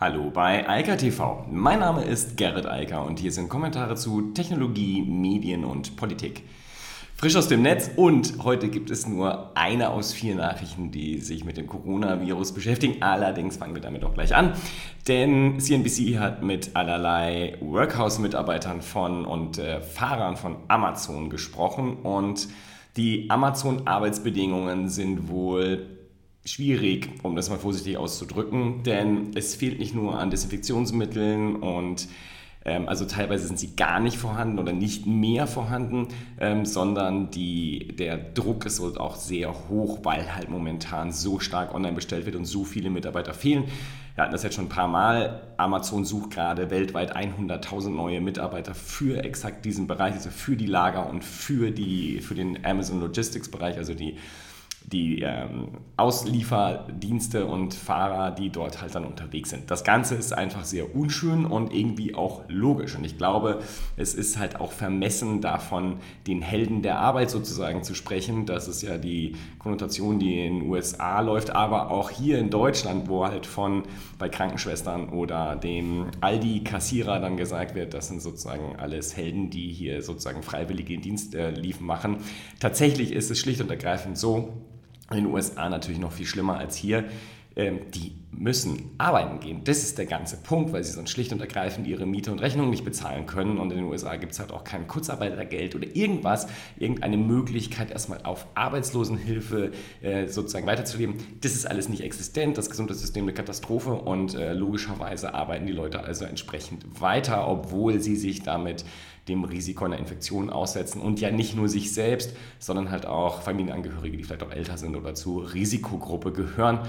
Hallo bei Eika TV. Mein Name ist Gerrit Eiker und hier sind Kommentare zu Technologie, Medien und Politik. Frisch aus dem Netz und heute gibt es nur eine aus vier Nachrichten, die sich mit dem Coronavirus beschäftigen. Allerdings fangen wir damit auch gleich an, denn CNBC hat mit allerlei Workhouse-Mitarbeitern von und äh, Fahrern von Amazon gesprochen und die Amazon-Arbeitsbedingungen sind wohl schwierig, um das mal vorsichtig auszudrücken, denn es fehlt nicht nur an Desinfektionsmitteln und ähm, also teilweise sind sie gar nicht vorhanden oder nicht mehr vorhanden, ähm, sondern die, der Druck ist auch sehr hoch, weil halt momentan so stark online bestellt wird und so viele Mitarbeiter fehlen. Wir hatten das jetzt schon ein paar Mal. Amazon sucht gerade weltweit 100.000 neue Mitarbeiter für exakt diesen Bereich, also für die Lager und für, die, für den Amazon Logistics Bereich, also die die ähm, Auslieferdienste und Fahrer, die dort halt dann unterwegs sind. Das Ganze ist einfach sehr unschön und irgendwie auch logisch. Und ich glaube, es ist halt auch vermessen davon, den Helden der Arbeit sozusagen zu sprechen. Das ist ja die Konnotation, die in den USA läuft, aber auch hier in Deutschland, wo halt von bei Krankenschwestern oder dem Aldi-Kassierer dann gesagt wird, das sind sozusagen alles Helden, die hier sozusagen freiwillige Dienst äh, machen. Tatsächlich ist es schlicht und ergreifend so, in den USA natürlich noch viel schlimmer als hier, die müssen arbeiten gehen. Das ist der ganze Punkt, weil sie sonst schlicht und ergreifend ihre Miete und Rechnungen nicht bezahlen können. Und in den USA gibt es halt auch kein Kurzarbeitergeld oder irgendwas, irgendeine Möglichkeit, erstmal auf Arbeitslosenhilfe äh, sozusagen weiterzuleben. Das ist alles nicht existent. Das Gesundheitssystem eine Katastrophe und äh, logischerweise arbeiten die Leute also entsprechend weiter, obwohl sie sich damit dem Risiko einer Infektion aussetzen und ja nicht nur sich selbst, sondern halt auch Familienangehörige, die vielleicht auch älter sind oder zur Risikogruppe gehören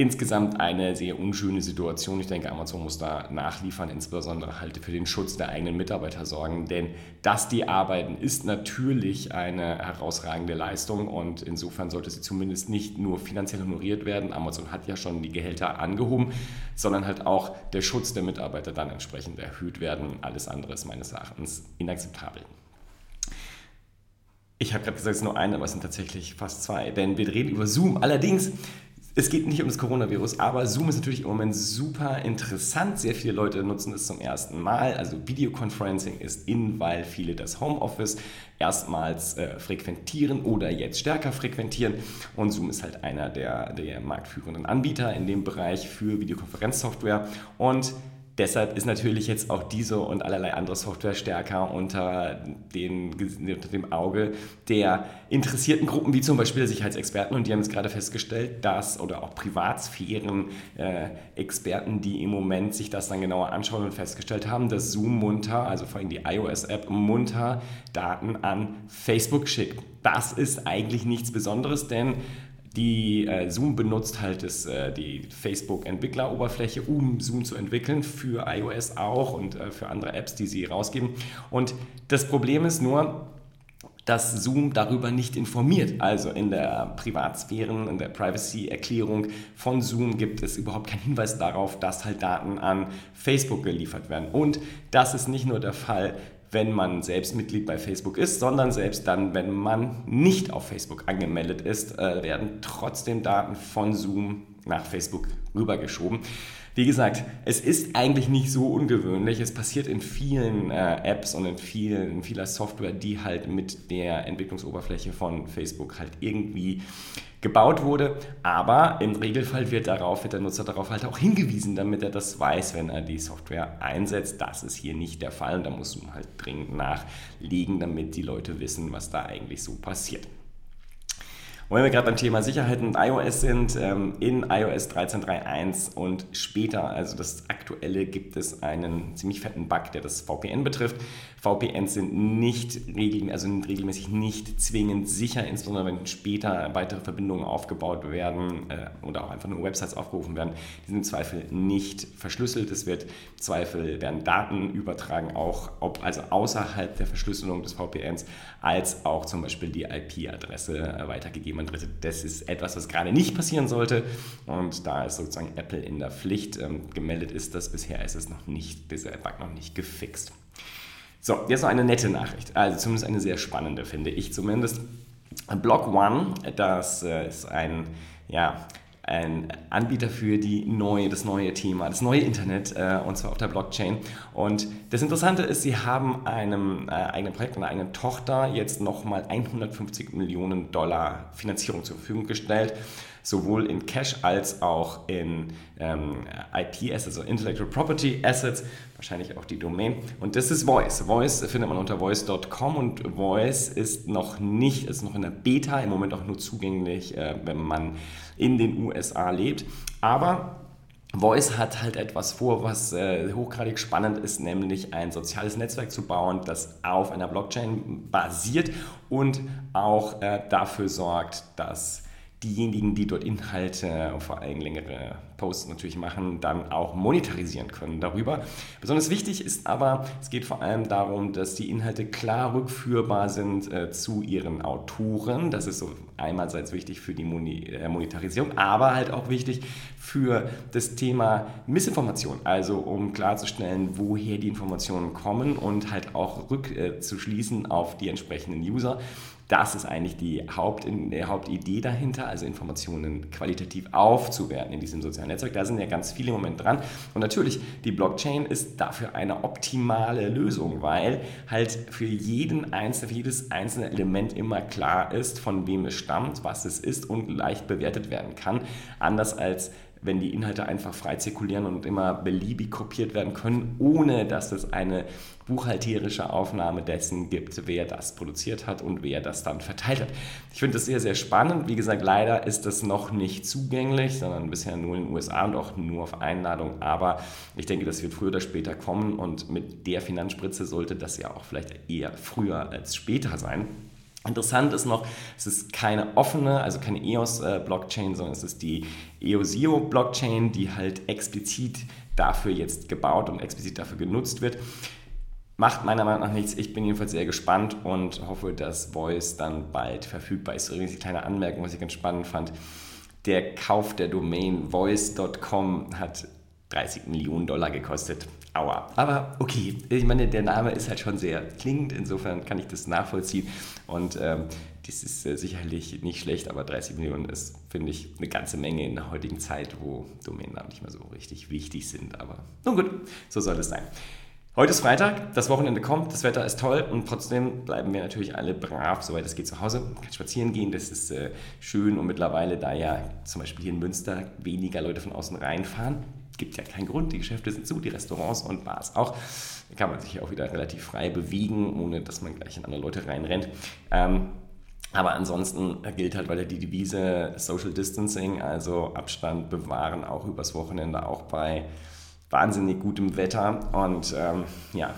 insgesamt eine sehr unschöne Situation. Ich denke, Amazon muss da nachliefern, insbesondere halt für den Schutz der eigenen Mitarbeiter sorgen. Denn dass die arbeiten, ist natürlich eine herausragende Leistung und insofern sollte sie zumindest nicht nur finanziell honoriert werden. Amazon hat ja schon die Gehälter angehoben, sondern halt auch der Schutz der Mitarbeiter dann entsprechend erhöht werden. Alles andere ist meines Erachtens inakzeptabel. Ich habe gerade gesagt, es ist nur eine, aber es sind tatsächlich fast zwei, denn wir reden über Zoom. Allerdings es geht nicht um das Coronavirus, aber Zoom ist natürlich im Moment super interessant. Sehr viele Leute nutzen es zum ersten Mal. Also Videoconferencing ist in, weil viele das Homeoffice erstmals äh, frequentieren oder jetzt stärker frequentieren. Und Zoom ist halt einer der, der marktführenden Anbieter in dem Bereich für Videokonferenzsoftware. Und Deshalb ist natürlich jetzt auch diese und allerlei andere Software stärker unter, den, unter dem Auge der interessierten Gruppen, wie zum Beispiel der Sicherheitsexperten. Und die haben jetzt gerade festgestellt, dass, oder auch Privatsphären-Experten, äh, die im Moment sich das dann genauer anschauen und festgestellt haben, dass Zoom munter, also vor allem die iOS-App, munter Daten an Facebook schickt. Das ist eigentlich nichts Besonderes, denn die äh, Zoom benutzt halt das, äh, die Facebook-Entwickleroberfläche, um Zoom zu entwickeln, für iOS auch und äh, für andere Apps, die sie rausgeben. Und das Problem ist nur, dass Zoom darüber nicht informiert. Also in der Privatsphären, in der Privacy-Erklärung von Zoom gibt es überhaupt keinen Hinweis darauf, dass halt Daten an Facebook geliefert werden. Und das ist nicht nur der Fall wenn man selbst Mitglied bei Facebook ist, sondern selbst dann, wenn man nicht auf Facebook angemeldet ist, äh, werden trotzdem Daten von Zoom nach Facebook rübergeschoben. Wie gesagt, es ist eigentlich nicht so ungewöhnlich. Es passiert in vielen äh, Apps und in, vielen, in vieler Software, die halt mit der Entwicklungsoberfläche von Facebook halt irgendwie gebaut wurde. Aber im Regelfall wird, darauf, wird der Nutzer darauf halt auch hingewiesen, damit er das weiß, wenn er die Software einsetzt. Das ist hier nicht der Fall und da muss man halt dringend nachlegen, damit die Leute wissen, was da eigentlich so passiert. Wenn wir gerade beim Thema Sicherheit und iOS sind, ähm, in iOS 13.3.1 und später, also das aktuelle, gibt es einen ziemlich fetten Bug, der das VPN betrifft. VPNs sind nicht regelmäßig, also regelmäßig nicht zwingend sicher, insbesondere wenn später weitere Verbindungen aufgebaut werden äh, oder auch einfach nur Websites aufgerufen werden. Die sind im Zweifel nicht verschlüsselt. Es wird Zweifel werden Daten übertragen, auch ob, also außerhalb der Verschlüsselung des VPNs, als auch zum Beispiel die IP-Adresse weitergegeben an Dritte. Das ist etwas, was gerade nicht passieren sollte. Und da ist sozusagen Apple in der Pflicht ähm, gemeldet ist, dass bisher ist es noch nicht, dieser Bug noch nicht gefixt. So, jetzt noch eine nette Nachricht. Also zumindest eine sehr spannende, finde ich zumindest. Block One, das äh, ist ein ja, ein Anbieter für die neue, das neue Thema, das neue Internet, äh, und zwar auf der Blockchain. Und das Interessante ist, sie haben einem äh, eigenen Projekt, einer eigenen Tochter jetzt nochmal 150 Millionen Dollar Finanzierung zur Verfügung gestellt sowohl in Cash als auch in ähm, IP-Assets, also Intellectual Property Assets, wahrscheinlich auch die Domain. Und das ist Voice. Voice findet man unter voice.com und Voice ist noch nicht, ist noch in der Beta, im Moment auch nur zugänglich, äh, wenn man in den USA lebt. Aber Voice hat halt etwas vor, was äh, hochgradig spannend ist, nämlich ein soziales Netzwerk zu bauen, das auf einer Blockchain basiert und auch äh, dafür sorgt, dass diejenigen, die dort Inhalte, vor allem längere Posts natürlich machen, dann auch monetarisieren können darüber. Besonders wichtig ist aber, es geht vor allem darum, dass die Inhalte klar rückführbar sind äh, zu ihren Autoren. Das ist so einerseits wichtig für die Moni äh, Monetarisierung, aber halt auch wichtig für das Thema Missinformation. Also um klarzustellen, woher die Informationen kommen und halt auch rückzuschließen äh, auf die entsprechenden User. Das ist eigentlich die, Haupt, die Hauptidee dahinter, also Informationen qualitativ aufzuwerten in diesem sozialen Netzwerk. Da sind ja ganz viele im Moment dran. Und natürlich, die Blockchain ist dafür eine optimale Lösung, weil halt für jeden einzelnen, für jedes einzelne Element immer klar ist, von wem es stammt, was es ist und leicht bewertet werden kann. Anders als wenn die Inhalte einfach frei zirkulieren und immer beliebig kopiert werden können, ohne dass es eine buchhalterische Aufnahme dessen gibt, wer das produziert hat und wer das dann verteilt hat. Ich finde das sehr, sehr spannend. Wie gesagt, leider ist das noch nicht zugänglich, sondern bisher nur in den USA und auch nur auf Einladung. Aber ich denke, das wird früher oder später kommen und mit der Finanzspritze sollte das ja auch vielleicht eher früher als später sein. Interessant ist noch, es ist keine offene, also keine EOS-Blockchain, sondern es ist die EOSIO-Blockchain, die halt explizit dafür jetzt gebaut und explizit dafür genutzt wird. Macht meiner Meinung nach nichts. Ich bin jedenfalls sehr gespannt und hoffe, dass Voice dann bald verfügbar ist. Übrigens eine kleine Anmerkung, was ich ganz spannend fand. Der Kauf der Domain voice.com hat 30 Millionen Dollar gekostet. Aua. Aber okay, ich meine, der Name ist halt schon sehr klingend, insofern kann ich das nachvollziehen. Und ähm, das ist äh, sicherlich nicht schlecht, aber 30 Millionen ist, finde ich, eine ganze Menge in der heutigen Zeit, wo Domainnamen nicht mehr so richtig wichtig sind. Aber nun gut, so soll es sein. Heute ist Freitag, das Wochenende kommt, das Wetter ist toll und trotzdem bleiben wir natürlich alle brav, soweit es geht, zu Hause. Man kann spazieren gehen, das ist äh, schön und mittlerweile, da ja zum Beispiel hier in Münster weniger Leute von außen reinfahren, gibt ja keinen Grund, die Geschäfte sind zu, die Restaurants und Bars auch. Da kann man sich auch wieder relativ frei bewegen, ohne dass man gleich in andere Leute reinrennt. Ähm, aber ansonsten gilt halt weiter die Devise Social Distancing, also Abstand bewahren, auch übers Wochenende, auch bei wahnsinnig gutem Wetter und ähm, ja,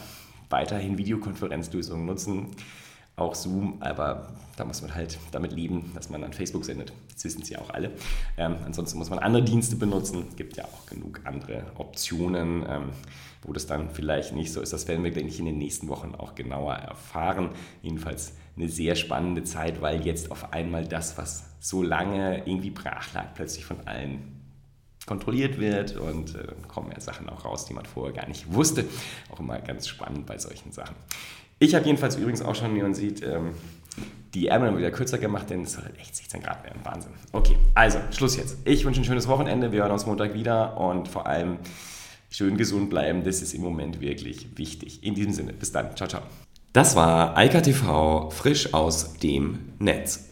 weiterhin Videokonferenzlösungen nutzen auch Zoom, aber da muss man halt damit leben, dass man an Facebook sendet. Das wissen Sie auch alle. Ähm, ansonsten muss man andere Dienste benutzen. Es gibt ja auch genug andere Optionen, ähm, wo das dann vielleicht nicht so ist. Das werden wir, denke ich, in den nächsten Wochen auch genauer erfahren. Jedenfalls eine sehr spannende Zeit, weil jetzt auf einmal das, was so lange irgendwie brach lag, plötzlich von allen kontrolliert wird und äh, kommen ja Sachen auch raus, die man vorher gar nicht wusste. Auch immer ganz spannend bei solchen Sachen. Ich habe jedenfalls übrigens auch schon, wie man sieht, ähm, die Ärmel wieder kürzer gemacht, denn es soll halt echt 16 Grad werden. Wahnsinn. Okay, also Schluss jetzt. Ich wünsche ein schönes Wochenende. Wir hören uns Montag wieder und vor allem schön gesund bleiben. Das ist im Moment wirklich wichtig. In diesem Sinne, bis dann. Ciao, ciao. Das war Eika TV frisch aus dem Netz.